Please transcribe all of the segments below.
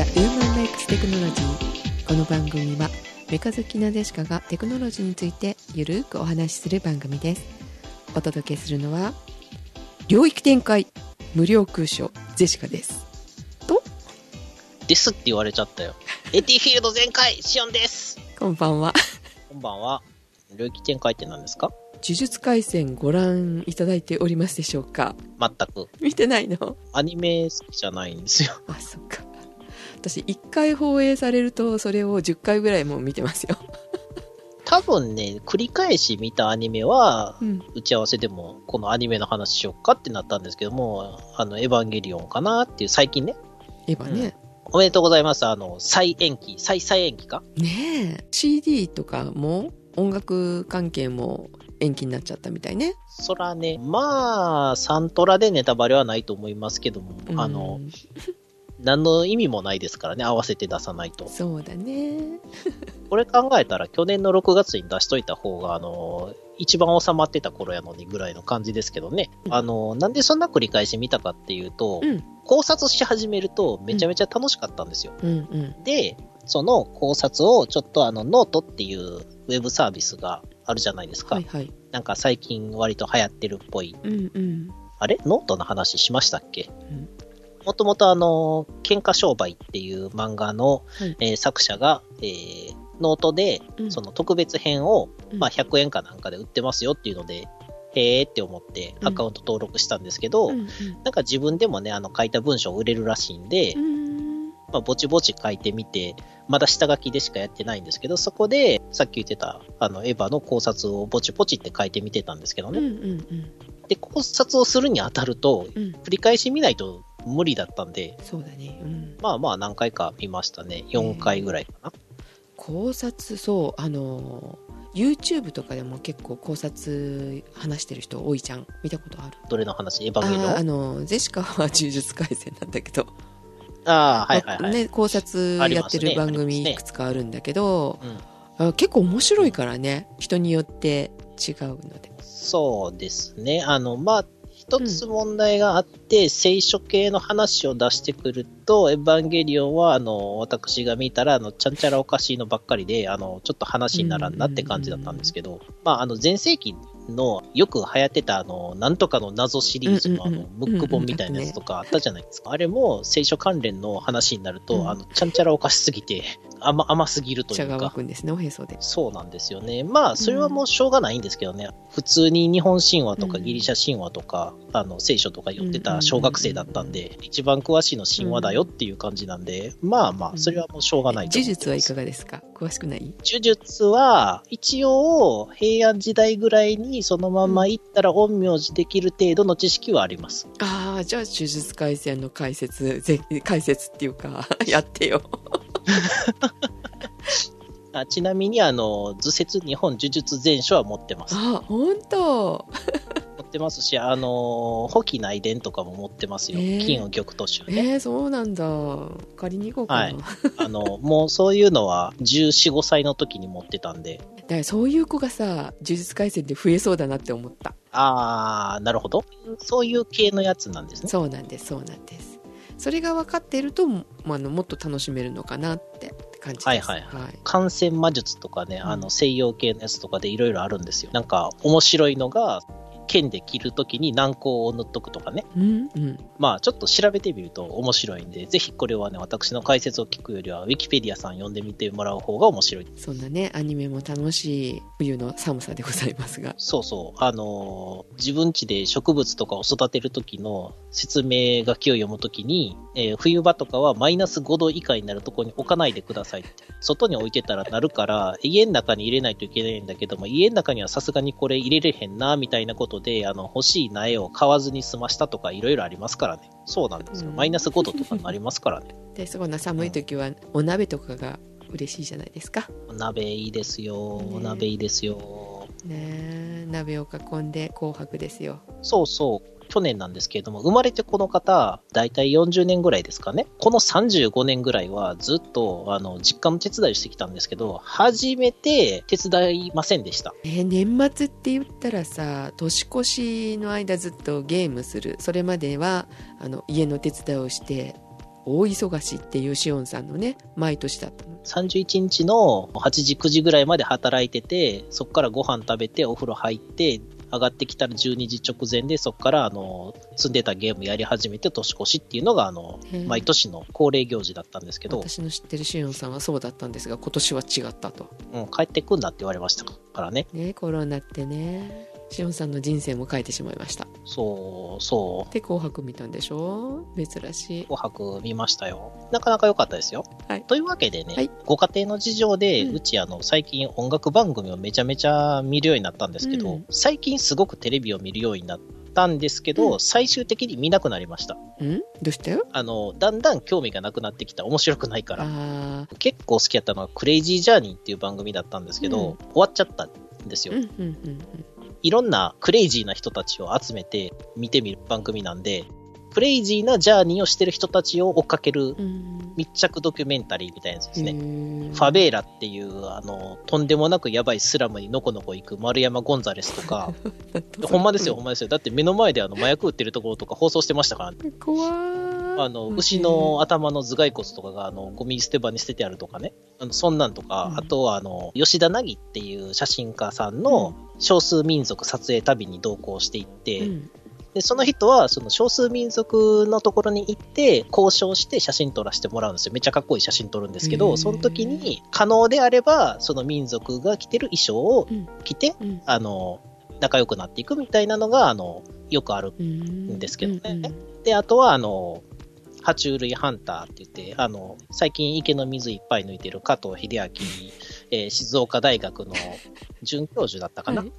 The Human Makes Technology この番組はメカ好きなデシカがテクノロジーについてゆるくお話しする番組です。お届けするのは領域展開無料空所ジェシカです。とですって言われちゃったよ。エティフィールド全開シオンです。こんばんは。こんばんは。領域展開って何ですか？呪術廻戦ご覧いただいておりますでしょうか？全く。見てないの？アニメ好きじゃないんですよ。あそっか私1回放映されるとそれを10回ぐらいもう見てますよ。多分ね、繰り返し見たアニメは、うん。打ち合わせでもこのアニメの話しようかってなったんですけども、あの、エヴァンゲリオンかなっていう最近ね。エヴァね、おめでとうございます。あの、再延期、再再延期か？ねえ。CD とかも音楽関係も延期になっちゃったみたいね。そらね、まあ、サントラでネタバレはないと思いますけども、あのう、ん何の意味もないですからね、合わせて出さないと。そうだね これ考えたら去年の6月に出しといた方が、あの、一番収まってた頃やのにぐらいの感じですけどね。あの、なんでそんな繰り返し見たかっていうと、うん考察し始めるとめちゃめちゃ楽しかったんですよ。うんうんで、その考察をちょっとあの、ノートっていうウェブサービスがあるじゃないですか。はいはいなんか最近割と流行ってるっぽい。うんうんあれ？ノートの話しましたっけ？うんもともとあの、喧嘩商売っていう漫画の、はいえー作者が、えーノートでうん。その特別編を、うん。まあ、100円かなんかで売ってますよっていうので、へーって思ってうん。アカウント登録したんですけど、うんなんか自分でもね、あの書いた文章売れるらしいんで、うん。まあ、ぼちぼち書いてみて、まだ下書きでしかやってないんですけど、そこで、さっき言ってた、あの、エヴァの考察をぼちぼちって書いてみてたんですけどうんうね。ん。で、考察をするにあたると、うんうん。繰り返し見ないと無理だったんで、そうだね。うん。まあまあ何回か見ましたね。4回ぐらいかな。考察そうあの YouTube とかでも結構考察話してる人多いじゃん。見たことある？どれの話？エヴァンゲリオン？あーあのゼシカは呪術廻戦なんだけど。ああ、はいはいはい。ね、考察やってる番組いくつかあるんだけど、うん、あ結構面白いからね。人によって違うので。そうですね。あの、まあ、一つ問題があって、聖書系の話を出してくると、エヴァンゲリオンは、あの、私が見たら、あの、ちゃんちゃらおかしいのばっかりで、あの、ちょっと話にならんなって感じだったんですけど、まあ、あの、前世紀のよく流行ってた、あの、なんとかの謎シリーズの、あのうんうんうん、ムック本みたいなやつとかあったじゃないですか。あれも、聖書関連の話になると、あの、ちゃんちゃらおかしすぎて、甘、甘すぎるというか。くんですねおへそでそうなんですよね。まあ、それはもうしょうがないんですけどね。普通に日本神話とかうんギリシャ神話とか、あの、聖書とか読ってた小学生だったんで、一番詳しいの神話だよっていう感じなんで、まあまあ、それはもうしょうがないと呪術はいかがですか？詳しくない？呪術は、一応、平安時代ぐらいにそのまま行ったら陰陽師できる程度の知識はあります。ああじゃあ呪術廻戦の解説ぜ解説っていうか やってよ あちなみに、あの、図説日本呪術全書は持ってます。あ本当 持ってますし、あの、保木内伝とかも持ってますよ。えー金を玉都集ね。えー、そうなんだ借りに行こうかな、はいあの、もうそういうのは14、5歳の時に持ってたんで、だからそういう子がさ呪術廻戦で増えそうだなって思ったあー、なるほど。そういう系のやつなんですね。そうなんですそうなんですそれが分かっていると、まあ、あのもっと楽しめるのかなって感じです。はいはい感染魔術とかね、あの西洋系のやつとかでいろいろあるんですよ。なんか面白いのが、剣で切るときに軟膏を塗っとくとかね。うんうんまあちょっと調べてみると面白いんで、ぜひこれはね、私の解説を聞くよりは、ウィキペディアさん読んでみてもらう方が面白い。そんなねアニメも楽しい冬の寒さでございますがそうそう。あのー自分家で植物とかを育てるときの説明書きを読むときに、えー冬場とかはマイナス5度以下になるところに置かないでくださいって。外に置いてたらなるから、家の中に入れないといけないんだけども、家の中にはさすがにこれ入れれへんな、みたいなことで、あの、欲しい苗を買わずに済ましたとかいろいろありますからね。そうなんですよ。うんマイナス5度とかになりますからね。でそんな寒い時はお鍋とかが嬉しいじゃないですか？お鍋いいですよ。ねお鍋いいですよ。ねえ鍋を囲んで紅白ですよそうそう。去年なんですけれども、生まれてこの方、だいたい40年ぐらいですかね。この35年ぐらいはずっと、あの、実家の手伝いをしてきたんですけど、初めて手伝いませんでした。えー年末って言ったらさ年越しの間ずっとゲームするそれまではあの家の手伝いをして大忙しっていうしおんさんのね毎年だったの31日の8時、9時ぐらいまで働いてて、そこからご飯食べて、お風呂入って、上がってきたら12時直前で、そこから、あの、積んでたゲームやり始めて年越しっていうのが、あの毎年の恒例行事だったんですけど、私の知ってるしおんさんはそうだったんですが今年は違ったと。うん、帰ってくんなって言われましたからね。ねコロナってねしおんさんの人生も変えてしまいましたそう、そう。で紅白見たんでしょ？珍しい紅白見ましたよ。なかなか良かったですよ。はいというわけでね、はいご家庭の事情で、ううんちあの、最近音楽番組をめちゃめちゃ見るようになったんですけど、うん最近すごくテレビを見るようになったんですけど、うん最終的に見なくなりました。うん？どうしたよ？あの、だんだん興味がなくなってきた。面白くないから。あ結構好きやったのは、クレイジージャーニーっていう番組だったんですけど、うん終わっちゃったんですよ。ーうんうんうんいろんなクレイジーな人たちを集めて見てみる番組なんで、クレイジーなジャーニーをしてる人たちを追っかける密着ドキュメンタリーみたいなやつですね。ファベーラっていう、あの、とんでもなくやばいスラムにのこのこ行く丸山ゴンザレスとか、ほんまですよ、ほんまですよ。だって目の前であの麻薬売ってるところとか放送してましたからね。怖ーあの、牛の頭の頭蓋骨とかが、あの、ゴミ捨て場に捨ててあるとかね。あの、そんなんとか、うんあとは、あの、吉田凪っていう写真家さんの少数民族撮影旅に同行していって、うん。で、その人は、その少数民族のところに行って、交渉して写真撮らせてもらうんですよ。めっちゃかっこいい写真撮るんですけど、その時に、可能であれば、その民族が着てる衣装をうん。着て、うん。あの、仲良くなっていくみたいなのが、あの、よくある。うんですけどね。で、あとは、あの、爬虫類ハンターって言って、あの、最近池の水いっぱい抜いてる加藤秀明、えー静岡大学の 准教授だったかな、はい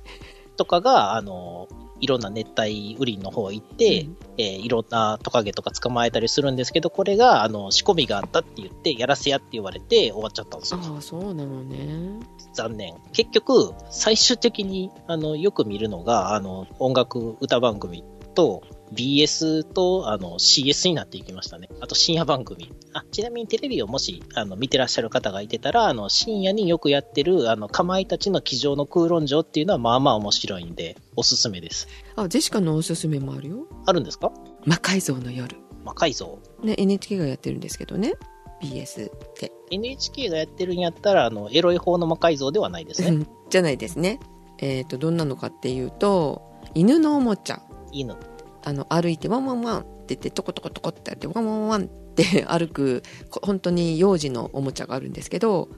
とかが、あの、いろんな熱帯雨林の方行って、うんえーいろんなトカゲとか捕まえたりするんですけど、これが、あの、仕込みがあったって言って、やらせやって言われて終わっちゃったんですよ。ああそうなのね残念。結局、最終的に、あの、よく見るのが、あの、音楽歌番組と、BS と、あの、CS になっていきましたね。あと、深夜番組。あ、ちなみにテレビをもし、あの、見てらっしゃる方がいてたら、あの、深夜によくやってる、あの、かまいたちの机上の空論城っていうのは、まあまあ面白いんで、おすすめです。あジェシカのおすすめもあるよあるんですか？魔改造の夜魔改造。ね NHK がやってるんですけどね BS で NHK がやってるんやったら、あの、エロい方の魔改造ではないですね。じゃないですねえっ、とどんなのかっていうと犬のおもちゃ犬。あの歩いてワンワンワンって言ってトコトコトコってやってワンワンワンって 歩くこ本当に幼児のおもちゃがあるんですけど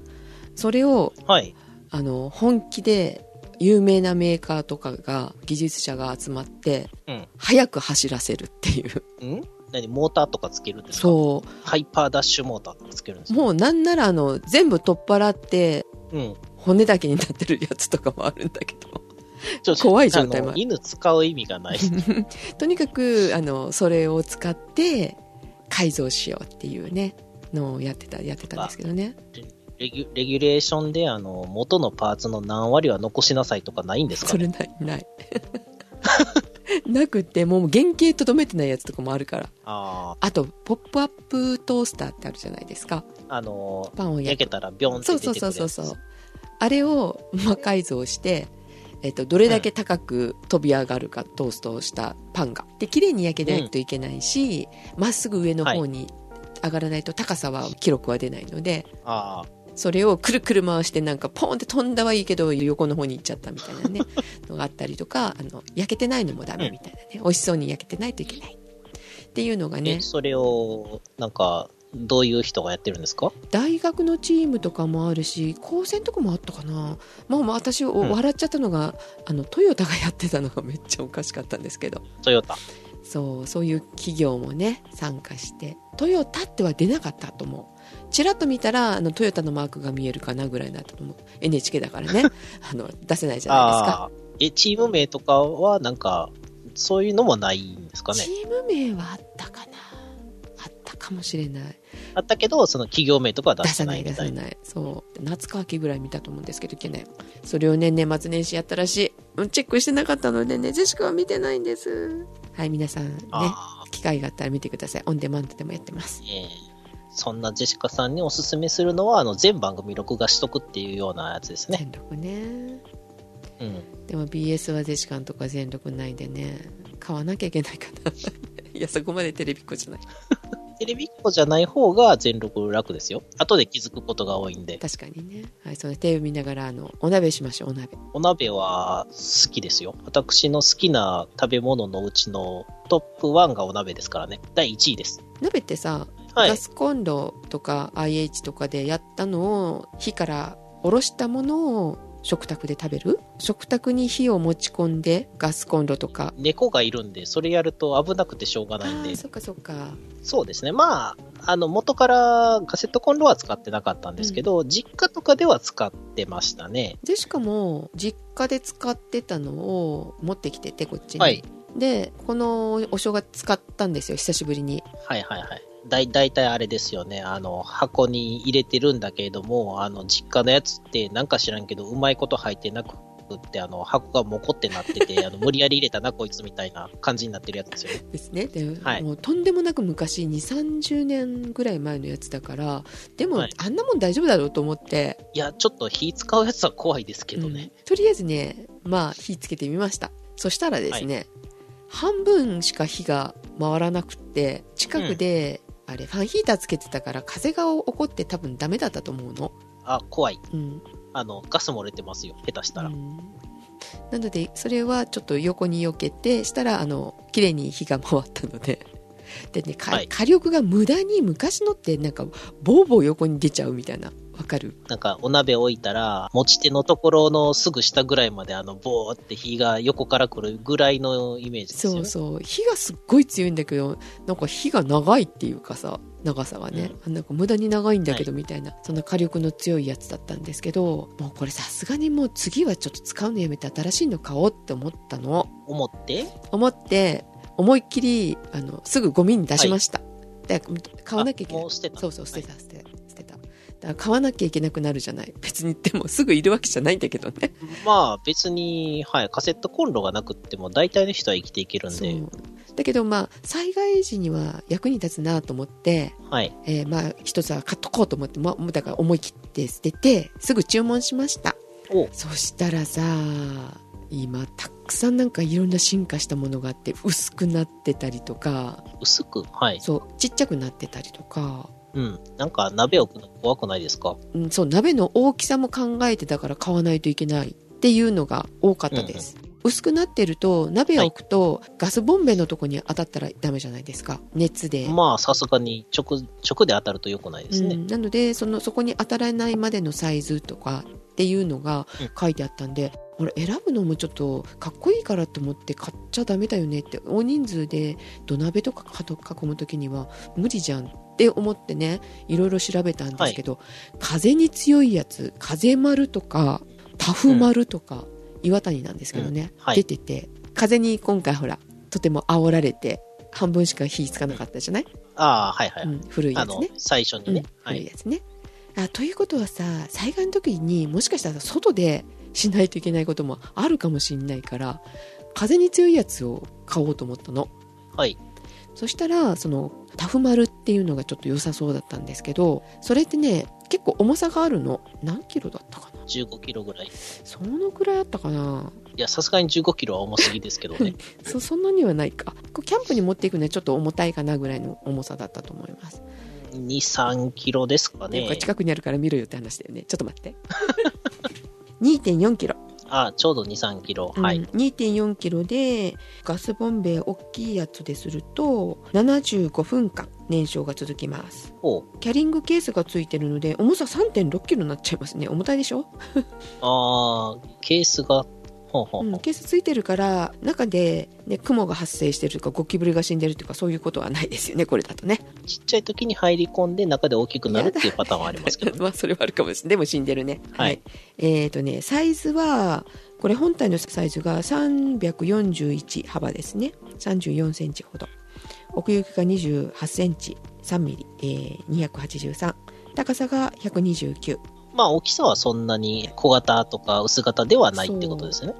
それをはい。あの本気で有名なメーカーとかが技術者が集まってうん。速く走らせるっていう。ん？何？モーターとかつけるんですか？そハイパーダッシュモーターとかつけるんですか？うもうなんならあの全部取っ払ってうん。骨だけになってるやつとかもあるんだけど 怖い状態もあの犬使う意味がない。とにかくあのそれを使って改造しようっていうねのをやってたやってたんですけどね。レギュレギュレーションで、あの、元のパーツの何割は残しなさいとかないんですかそれないない。なくってもう原型とどめてないやつとかもあるから。ああとポップアップトースターってあるじゃないですか。あ、あの、パンを焼焼けたらビョンってそうそう出てくるやつ。そうそうそうあれを魔改造して、えっと、どれだけ高く飛び上がるか、トーストをしたパンが。で綺麗に焼けないといけないしま、っすぐ上の方に上がらないと高さは記録は出ないのであそれをくるくる回してなんかポンって飛んだはいいけど横の方に行っちゃったみたいなね のがあったりとかあの焼けてないのもダメみたいなね、美味しそうに焼けてないといけないっていうのがあ、ね。え、それを、なんか、どういう人がやってるんですか？大学のチームとかもあるし高専とかもあったかな。まあまあ私うん。笑っちゃったのが、あのトヨタがやってたのがめっちゃおかしかったんですけど。トヨタ。そうそういう企業もね参加して。トヨタっては出なかったと思う。ちらっと見たらあのトヨタのマークが見えるかなぐらいだったと思う。NHK だからね。あの出せないじゃないですか。え、チーム名とかは、なんか、そういうのもないんですかね？チ。ーム名はあったかな。あったかもしれないあったけど、その企業名とかは出さないい出さないな。ない。そう。夏か秋ぐらい見たと思うんですけど去年。それをね年末年始やったらしい。うんチェックしてなかったのでねジェシカは見てないんです。はい皆さんねあ機会があったら見てください。オンデマンドでもやってます。そんなジェシカさんにおすすめするのは、あの、全番組録画しとくっていうようなやつですね。全録ね。うん。でも BS はジェシカのとか全録ないんでね。買わなきゃいけないかないやそこまでテレビっ子じゃないテレビっ子じゃない方が全録楽ですよ。後で気づくことが多いんで。確かにね。はい、そのテレビ見ながら、あの、お鍋しましょう、お鍋。お鍋は好きですよ。私の好きな食べ物のうちのトップ1がお鍋ですからね。第1位です。鍋ってさ、はいガ。スコンロとか IH とかでやったのを火から下ろしたものを食卓で食べる？食卓に火を持ち込んでガスコンロとか猫がいるんで、それやると危なくてしょうがあないんでー。そっかそっかそうですね。まあ、あの、元からカセットコンロは使ってなかったんですけど、実家とかでは使ってましたね。でしかも実家で使ってたのを持ってきててこっちに、はい。でこのお正月使ったんですよ久しぶりにはいはいはい。だい、だいたいあれですよね。あの、箱に入れてるんだけれども、あの、実家のやつってなんか知らんけど、うまいこと入ってなくって、あの、箱がモコってなってて、あの、無理やり入れたな、こいつみたいな感じになってるやつですよね。ですね。で、はい。もうとんでもなく昔2 3 0年ぐらい前のやつだからでも、はい。あんなもん大丈夫だろうと思って。いや、ちょっと火使うやつは怖いですけどね。うん。とりあえずねまあ火つけてみました。そしたらですね、半分しか火が回らなくって近くで、あれファンヒーターつけてたから風が起こって多分ダメだったと思うの、あ、怖い。うんあの、ガス漏れてますよ。下手したら。うんなのでそれはちょっと横に避けてしたらあの綺麗に火が回ったので でね、かはい火力が無駄に昔のってなんかボーボー横に出ちゃうみたいなわかる。なんか、お鍋置いたら、持ち手のところのすぐ下ぐらいまで、あの、ボーって火が横から来るぐらいのイメージですよね。そうそう。火がすっごい強いんだけどなんか火が長いっていうかさ長さがね、なんか無駄に長いんだけどみたいな、そんな火力の強いやつだったんですけどもうこれさすがにもう次はちょっと使うのやめて新しいの買おうって思ったの。思って、思って思いっきりあのすぐゴミに出しました、で買わなきゃいけない。あもう捨てた。そうそう捨てた捨てた捨てただ買わなきゃいけなくなるじゃない。別にでもすぐいるわけじゃないんだけどね。まあ別に、はい、カセットコンロがなくっても大体の人は生きていけるんそで、う。だけどまあ災害時には役に立つなと思ってはい。えーまあ一つは買っとこうと思って、まあ、だから思い切って捨ててすぐ注文しました。お。そしたらさ今たくさんなんかいろんな進化したものがあって薄くなってたりとか。薄く、はい。そうちっちゃくなってたりとか、うん。なんか鍋置くの怖くないですか？うん、そう鍋の大きさも考えてだから買わないといけないっていうのが多かったです、薄くなってると鍋を置くと、ガスボンベのとこに当たったらダメじゃないですか？熱で。まあさすがに直、直で当たると良くないですね。うん、なのでそのそこに当たらないまでのサイズとかっていうのがうん。書いてあったんで、これ選ぶのもちょっとかっこいいからと思って買っちゃダメだよねって大人数で土鍋とかかと囲む時には無理じゃんって思ってねいろいろ調べたんですけど、風に強いやつ風丸とかタフ丸とか、岩谷なんですけどね、うんはい出てて風に今回ほらとても煽られて半分しか火つかなかったじゃない、ああ、はいはい。うん、古いやつね、最初にね。うん、はい。古いやつね。あということはさ災害の時にもしかしたら外でしないといけないこともあるかもしれないから風に強いやつを買おうと思ったのはい。そしたらそのタフ丸っていうのがちょっと良さそうだったんですけどそれってね結構重さがあるの何キロだったかな？15キロぐらい。いそのくらいあったかな？や、さすがに15キロは重すぎですけどね。そそんなにはないかキャンプに持っていくのはちょっと重たいかなぐらいの重さだったと思います2、3キロですかねか。近くにあるから見ろよって話だよねちょっと待って 2.4キロあちょうど2、3キロ。はい。うん、2.4キロでガスボンベ大きいやつですると75分間燃焼が続きますキャリングケースがついてるので重さ3.6キロになっちゃいますね重たいでしょ、ああ、ケースが。うん、ケースついてるから中で、ね、雲が発生してるとかゴキブリが死んでるとかそういうことはないですよねこれだとね。ちっちゃい時に入り込んで中で大きくなるっていうパターンはありますけど、ね。まあそれはあるかもしれない。でも死んでるね。はい。えっ、とねサイズはこれ本体のサイズが341幅ですね。34センチほど。奥行きが28センチ。3ミリ、えー、283高さが129まあ大きさはそんなに小型とか薄型ではないってことですね。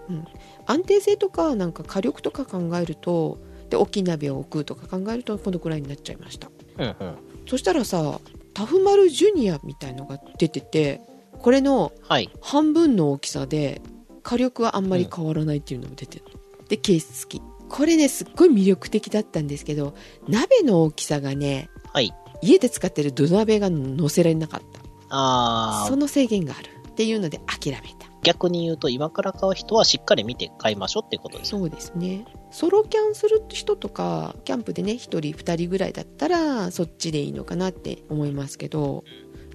安定性とかなんか火力とか考えるとで大きい鍋を置くとか考えるとこのくらいになっちゃいましたうんうん。そしたらさタフマルジュニアみたいのが出ててこれのはい。半分の大きさで火力はあんまり変わらないっていうのも出てるの、でケース付きこれねすっごい魅力的だったんですけど鍋の大きさがねはい。家で使ってる土鍋が乗せられなかったあー。その制限があるっていうので諦めた。逆に言うと、今から買う人はしっかり見て買いましょうってことです。そうですね。ソロキャンする人とかキャンプでね1人2人ぐらいだったらそっちでいいのかなって思いますけど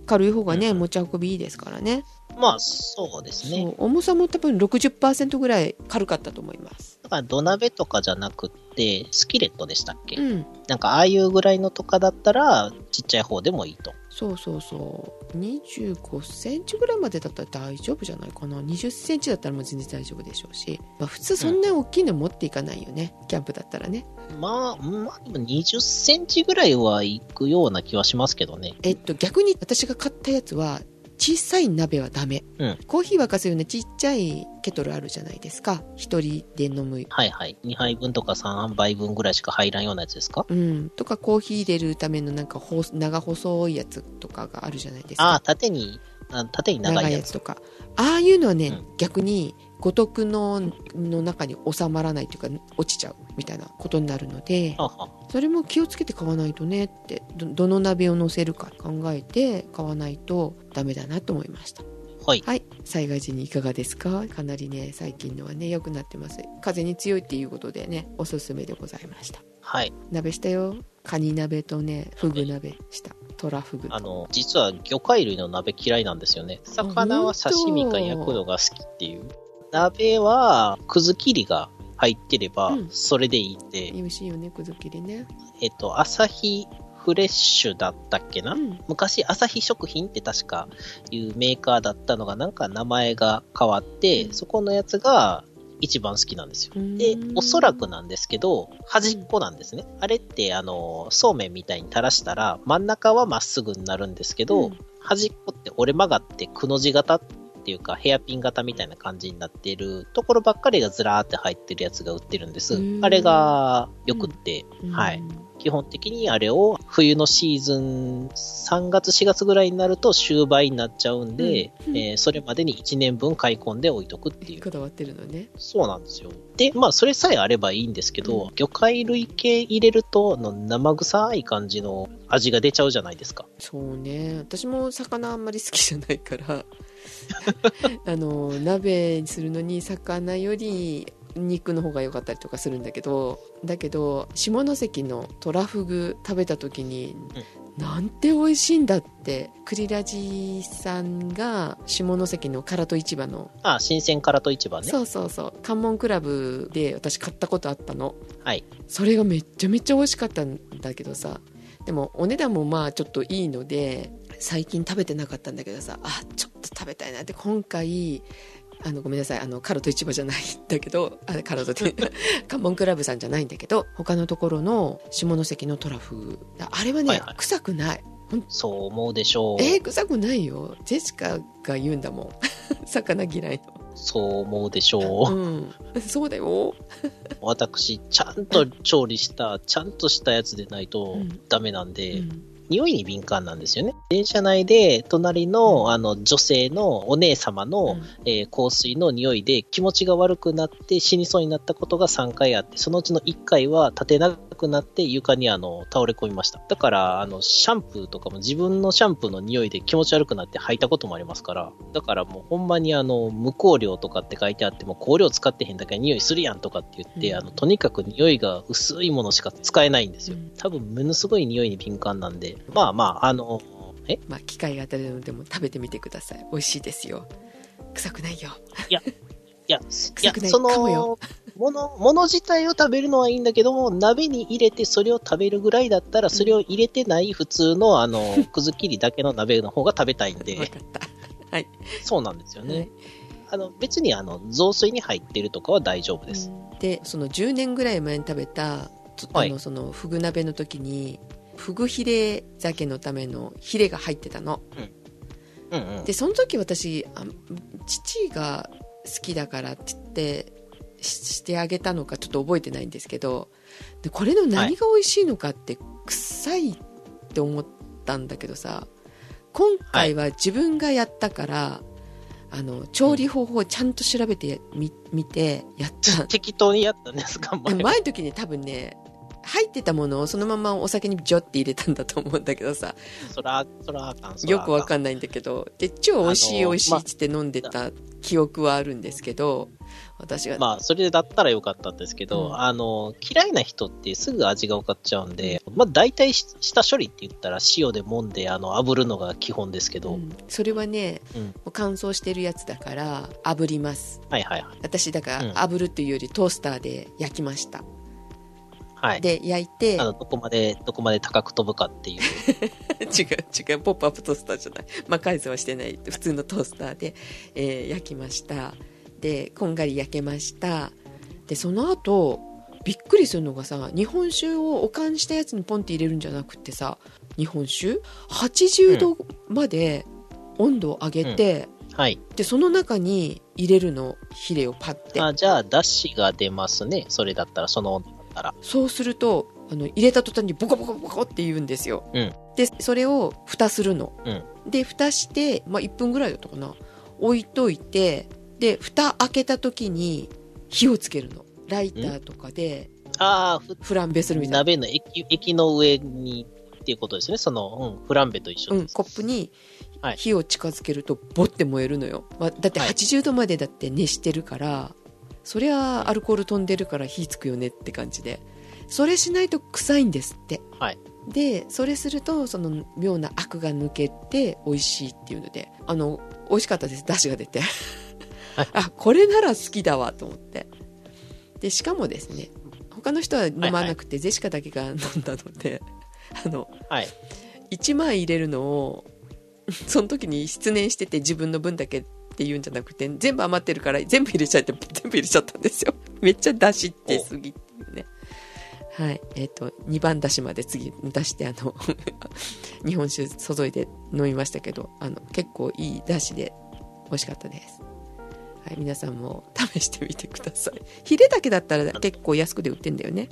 軽い方がねうん。持ち運びいいですからねまあ、そうですね。重さも多分60%ぐらい軽かったと思います。だから土鍋とかじゃなくって、スキレットでしたっけ、うん。なんかああいうぐらいのとかだったら、ちっちゃい方でもいいと。そうそうそう。25センチぐらいまでだったら大丈夫じゃないかな。20センチだったらもう全然大丈夫でしょうし、まあ、普通そんな大きいの持っていかないよね、キャンプだったらね。まあ、まあ、でも20センチぐらいはいくような気はしますけどね。えっと逆に私が買ったやつは小さい鍋はダメ、うん。コーヒー沸かすようなちっちゃいケトルあるじゃないですか。一人で飲む。はいはい。2杯分とか3杯分ぐらいしか入らんようなやつですか？うん、とかコーヒー入れるためのなんかほ長細いやつとかがあるじゃないですか。ああ、縦に、あ縦に長長いやつ。いやつとか。ああいうのはね、うん。逆に五徳のの中に収まらないというか落ちちゃうみたいなことになるのでそれも気をつけて買わないとねってどどの鍋を乗せるか考えて買わないとダメだなと思いました。はい。はい。災害時にいかがですか？かなりね最近のはね良くなってます。風に強いっていうことでねおすすめでございました。はい。鍋したよ。カニ鍋とねフグ鍋した。トラフグ。とあの、実は魚介類の鍋嫌いなんですよね。魚は刺身か焼くのが好きっていう。鍋は、くず切りが入ってればうん、それでいいんで、美味しいよねくず切りね。えっと、朝日フレッシュだったっけな、うん。昔、朝日食品って確かいうメーカーだったのが、なんか名前が変わって、うん。そこのやつが一番好きなんですよ。で、おそらくなんですけど、端っこなんですね。あれって、あの、そうめんみたいに垂らしたら、真ん中はまっすぐになるんですけど、うん。端っこって折れ曲がってくの字型っていうか、ヘアピン型みたいな感じになっているところばっかりがずらーって入ってるやつが売ってるんです。あれがよくって、うんはい。基本的にあれを冬のシーズン3月4月ぐらいになると終売になっちゃうんで、うんえーそれまでに1年分買い込んで置いとくっていう。こだわってるのねそうなんですよ。で、まあそれさえあればいいんですけど、うん魚介類系入れるとあの生臭い感じの味が出ちゃうじゃないですか。そうね私も魚あんまり好きじゃないから あの鍋にするのに魚より肉の方が良かったりとかするんだけどだけど下関のトラフグ食べた時に、なんて美味しいんだってクリラジさんが下関の唐戸市場の、あ、新鮮からと市場ね。そうそうそう関門クラブで私買ったことあったのはい。それがめっちゃめっちゃ美味しかったんだけどさでもお値段もまあちょっといいので最近食べてなかったんだけどさあちょっと食べたいなって。今回あのごめんなさい。あのカロト市場じゃないんだけどあカロトって関門クラブさんじゃないんだけど他のところの下関のトラフグあれはね、はいはい。臭くない。そう思うでしょう。えー、臭くないよ。ジェシカが言うんだもん。魚嫌いそう思うでしょのう。うん。そうだよ。私、ちゃんと調理した、ちゃんとしたやつでないとうん。ダメなんで、うん匂いに敏感なんですよね。電車内で隣のあの女性のお姉様の、うんえー香水の匂いで気持ちが悪くなって死にそうになったことが3回あって、そのうちの1回は立てなくなって床にあの倒れ込みました。だから、あの、シャンプーとかも自分のシャンプーの匂いで気持ち悪くなって吐いたこともありますから、だからもうほんまにあの、無香料とかって書いてあっても香料使ってへんだけ匂いするやんとかって言って、うん。あの、とにかく匂いが薄いものしか使えないんですよ。うん。多分ものすごい匂いに敏感なんで、まあまあ、あの、え？まあ機会があったらでも食べてみてください。美味しいですよ。臭くないよ。いや、いや、い。そかもよ。の、もの、もの自体を食べるのはいいんだけども、鍋に入れてそれを食べるぐらいだったら、それを入れてない普通の、あの、くず切りだけの鍋の方が食べたいん分で、かった。はい。そうなんですよね。はい。あの、別にあの、雑炊に入ってるとかは大丈夫です。でその10年ぐらい前に食べたあのそのフグ鍋の時にフグヒレ酒のためのヒレが入ってたの。うんうん。でその時私あ父が好きだからって言ってししてあげたのかちょっと覚えてないんですけどでこれの何が美味しいのかって臭いって思ったんだけどさ今回は自分がやったから、あの調理方法をちゃんと調べてみ見てやった。適当にやったんですか、前は？前の時に多分ね入ってたものをそのままお酒にジョって入れたんだと思うんだけどさそら、そらあかん、よくわん。かんないんだけどで超美味しい美味しいっつって飲んでた記憶はあるんですけど私が、まあ、それだったらよかったんですけど、うん。あの、嫌いな人ってすぐ味が分かっちゃうんで、まあ、大体し下処理って言ったら塩で揉んで、あの、炙るのが基本ですけど、うん。それはね、うん。もう乾燥してるやつだから炙ります。はいはいはい。私だかうん。ら炙るっていうよりトースターで焼きました、はい。で焼いて。あの、どこまで、どこまで高く飛ぶかっていう。違う違う。ポップアップトースターじゃない。魔改造はしてない。普通のトースターで、えー焼きましたでこんがり焼けました。でその後びっくりするのがさ日本酒をおかんしたやつにポンって入れるんじゃなくってさ日本酒？80度まで温度を上げて、はい。でその中に入れるのヒレをパッて。あじゃあ、ダッシュが出ますね。それだったら、その温度だったら。そうするとあの入れた途端にボコボコボコって言うんですよ、うん。でそれを蓋するの、うん。で蓋して、まあ、1分ぐらいだったかな。置いといてで蓋開けた時に火をつけるの。ライターとかでああ、ふフランベするみたいな、鍋の液液の上にっていうことですね。その、うん、フランベと一緒うん。コップにはい。火を近づけるとボッて燃えるのよ、まあ、だってはい。80度までだって熱してるから、そりゃアルコール飛んでるから火つくよねって感じで。それしないと臭いんですって。はい。でそれするとその妙なアクが抜けて美味しいっていうので。あの美味しかったです。出汁が出て。はいあこれなら好きだわと思って。でしかもですね他の人は飲まなくて、ジェシカだけが飲んだので あのはい。1枚入れるのをその時に失念してて自分の分だけっていうんじゃなくて全部余ってるから全部入れちゃって全部入れちゃったんですよ。めっちゃ出汁ってすぎって。いうねはい。えっ、と2番出汁まで次出してあの 日本酒注いで飲みましたけどあの結構いい出汁で美味しかったですはい、皆さんも試してみてください。ヒレだけだったら結構安くで売ってんだよね。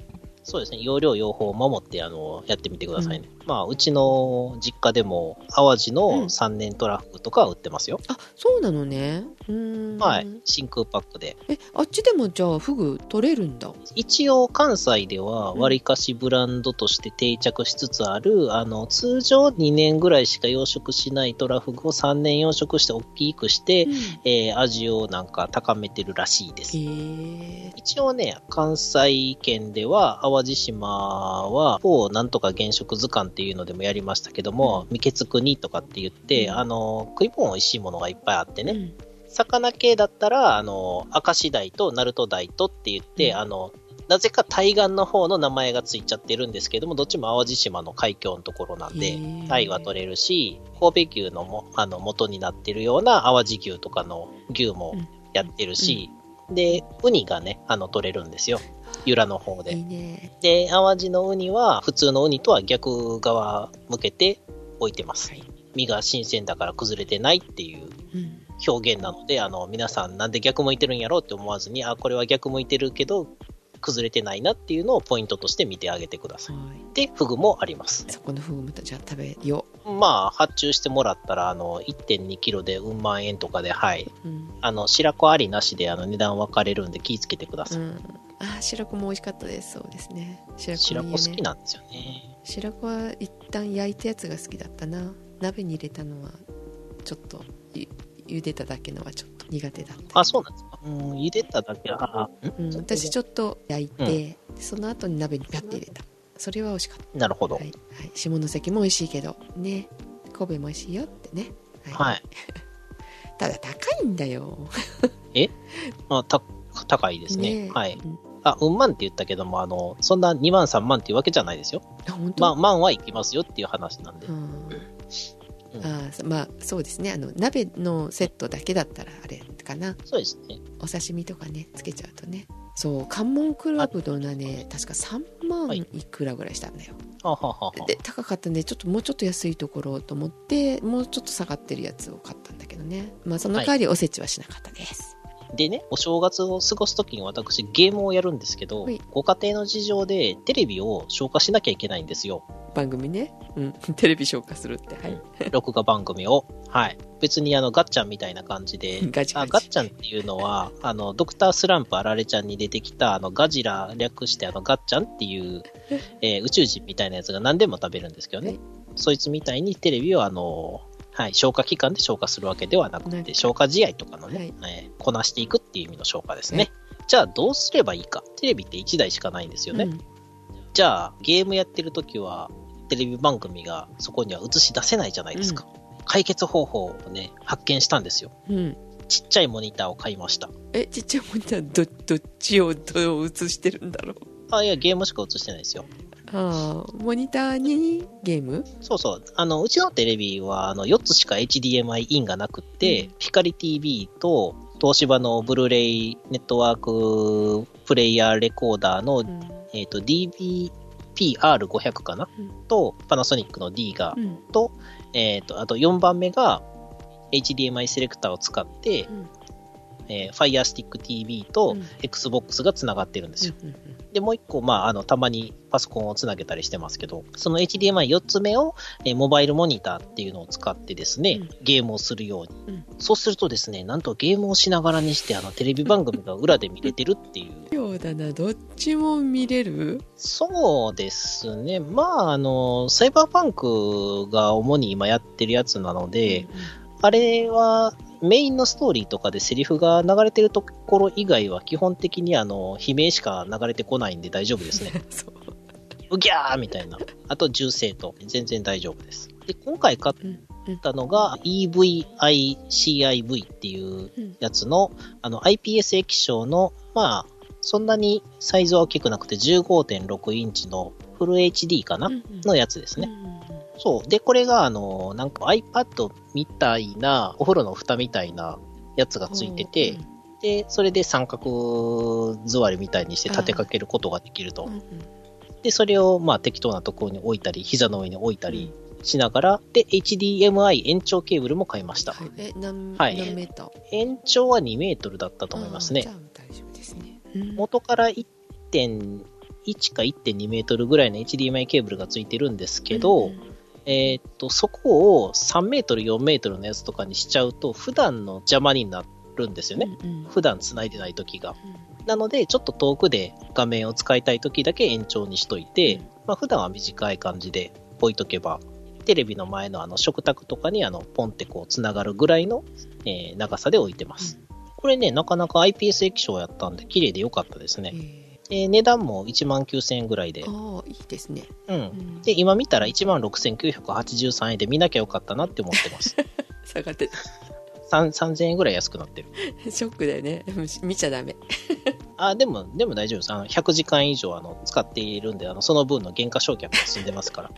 そうですね。容量、用法を守って、あの、やってみてくださいね。まあ、うちの実家でも、淡路うんの3年トラフグとかは売ってますよ。あそうなのねうーんはい。真空パックで。えあっちでもじゃあフグ取れるんだ一応、関西では、わりかしブランドとして定着しつつある、あの、通常2年ぐらいしか養殖しないトラフグを3年養殖して大きくして、えー味をなんか高めてるらしいです。一応ね、関西圏では、淡路島は、某なんとか原色図鑑っていうのでもやりましたけども、未決国とかって言って、うん。あの、食い物美味しいものがいっぱいあってね、うん。魚系だったら、あの、明石鯛と鳴門鯛とって言って、うん。あの、なぜか対岸の方の名前がついちゃってるんですけども、どっちも淡路島の海峡のところなんで鯛は取れるし、神戸牛のも、あの、元になってるような淡路牛とかの牛もやってるし、で、ウニがね、あの、取れるんですよ。由良の方で。いいねで、淡路のウニは、普通のウニとは逆側向けて置いてます。はい身が新鮮だから崩れてないっていううん表現なので、あの、皆さんなんで逆向いてるんやろうって思わずに、あ、これは逆向いてるけど、崩れてないなっていうのをポイントとして見てあげてください。はいで、フグもあります。そこのフグもじゃあ食べよまあ、発注してもらったら、あの、1.2キロでうん万円とかで、はい。ううん、あの、白子ありなしで、あの、値段分かれるんで気ぃつけてください。うん、あ白子も美味しかったです。そうですね。白子ね。好きなんですよね。白子は一旦焼いたやつが好きだったな。鍋に入れたのはちょっとゆ茹でただけのはちょっと苦手だった。あ、そうなんですか。うん、茹でただけ、あ、うん、私ちょっと焼いて、その後に鍋にピャッて入れたそれは美味しかった。なるほど。はい、はい、下関も美味しいけど。ね。神戸も美味しいよってね、はい。ただ高いんだよ。あた高いですね。ねはい。うん。あ、うん万って言ったけども、あの、そんな2万3万っていうわけじゃないですよ。まあ、万はいきますよっていう話なんで。うん。うん。あーまあそうですね。あの鍋のセットだけだったらあれかな。そうですね。お刺身とかねつけちゃうとねそう関門クラブのね確か3万はい。いくらぐらいしたんだよ、ははははで高かったんでちょっともうちょっと安いところと思ってもうちょっと下がってるやつを買ったんだけどね。まあその代わりおせちはしなかったです、でね、お正月を過ごすときに私ゲームをやるんですけどはい、ご家庭の事情でテレビを消化しなきゃいけないんですよ。番組ね。うん。テレビ消化するって。はい。録画番組を。はい。別にあの、ガッチャンみたいな感じで、ガチガチあガッチャンっていうのは、あの、ドクタースランプあられちゃんに出てきた、あの、ガジラ略してあの、ガッチャンっていう、えー宇宙人みたいなやつが何でも食べるんですけどね。はいそいつみたいにテレビをあの、はい、消化器官で消化するわけではなくなて、消化試合とかのね、えーこなしていくっていう意味の消化ですね。じゃあどうすればいいか。テレビって1台しかないんですよね。うんじゃあ、ゲームやってる時は、テレビ番組がそこには映し出せないじゃないですか。解決方法をね、発見したんですよ。うん。ちっちゃいモニターを買いました。え、ちっちゃいモニター、ど、どっちをどう映してるんだろう。あ、いや、ゲームしか映してないですよ。ああ、モニターにゲーム？そうそう。あの、うちのテレビは、あの、4つしか HDMI インがなくって、うん光 TV と、東芝のブルーレイネットワークプレイヤーレコーダーの、うん。えっ、と、DBPR500 かな、うんと、パナソニックの D が、うん。と、えっ、と、あと4番目が、HDMI セレクターを使って、うんえー Fire Stick TV とうん Xbox がつながってるんですよ。うんで、もう一個、まあ、あの、たまにパソコンをつなげたりしてますけど、その HDMI4 つ目を、えーモバイルモニターっていうのを使ってですね、うんゲームをするように。うんそうするとですね、なんとゲームをしながらにして、あの、テレビ番組が裏で見れてるっていう。ようだな、どっちも見れる？そうですね。まあ、あの、サイバーパンクが主に今やってるやつなので、あれはメインのストーリーとかでセリフが流れてるところ以外は基本的にあの、悲鳴しか流れてこないんで大丈夫ですね。そう。うぎゃーみたいな。あと銃声と全然大丈夫です。で、今回買っ。たのが EVICIV っていううんやつの、あの IPS 液晶の、まあ、そんなにサイズは大きくなくて15.6インチのフル HD かな、うんのやつですね。うんそう。で、これが、あの、なんか iPad みたいな、お風呂の蓋みたいなやつがついてて、で、それで三角座りみたいにして立てかけることができるとうん。うんで、それを、まあ、適当なところに置いたり、膝の上に置いたりしながら、で、HDMI 延長ケーブルも買いました。はいえ、何、はい何メーター？延長は2メートルだったと思いますね大丈夫ですね。うん元から1.1か1.2メートルぐらいの HDMI ケーブルがついてるんですけど、うんえーっと、そこを3メートル、4メートルのやつとかにしちゃうと、普段の邪魔になるんですよね。うんうん普段繋いでない時が。なので、ちょっと遠くで画面を使いたい時だけ延長にしといて、うんまあ普段は短い感じで置いとけば、テレビの前のあの食卓とかにあのポンってこう繋がるぐらいの、えー長さで置いてます。これね、なかなか IPS 液晶やったんで綺麗で良かったですね。えで値段も1万9000円ぐらいでー、ああ、いいですね。うん。うんで、今見たら1万6983円で見なきゃよかったなって思ってます。下がって3 3000 円ぐらい安くなってる。ショックだよね。見ちゃダメ。あ、でも、でも大丈夫です。あの、100時間以上、あの、使っているんで、あの、その分の原価償却が済んでますから。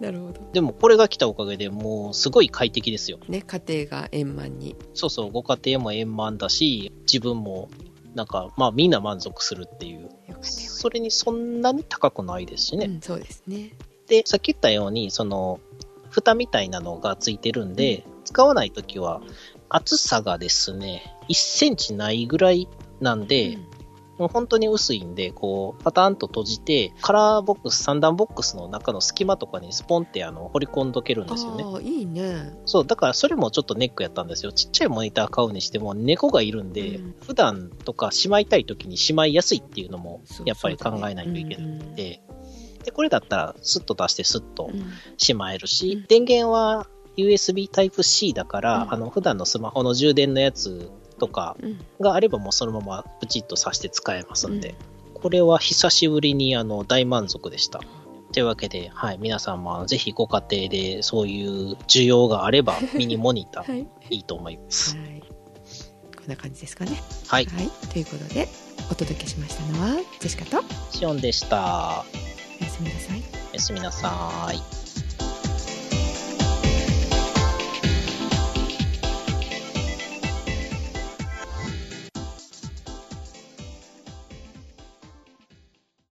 なるほど。でも、これが来たおかげでもう、すごい快適ですよ。ね、家庭が円満に。そうそう、ご家庭も円満だし、自分も、なんか、まあ、みんな満足するっていう。それにそんなに高くないですしね。うん、そうですね。で、さっき言ったように、その、蓋みたいなのがついてるんで、使わないときは、厚さがですね、1センチないぐらいなんで、うんもう本当に薄いんで、こう、パターンと閉じて、カラーボックス、三段ボックスの中の隙間とかにスポンってあの、掘り込んどけるんですよね。ああ、いいね。そう、だからそれもちょっとネックやったんですよ。ちっちゃいモニター買うにしても、猫がいるんで、うん。普段とかしまいたい時にしまいやすいっていうのもやっぱり考えないといけないうんんで、で、これだったら、スッと出してスッとうん。しまえるし、うん。電源は USB Type-C だから、うん。あの、普段のスマホの充電のやつとかうんがあればもうそのままプチッと挿して使えますんで、これは久しぶりにあの、大満足でした。というわけで、はい、皆さんもぜひご家庭でそういう需要があれば、ミニモニターはい。いいと思います。はい。こんな感じですかね。はい、はい。ということで、お届けしましたのは、ジェシカと、シオンでした。おやすみなさい。おやすみなさい。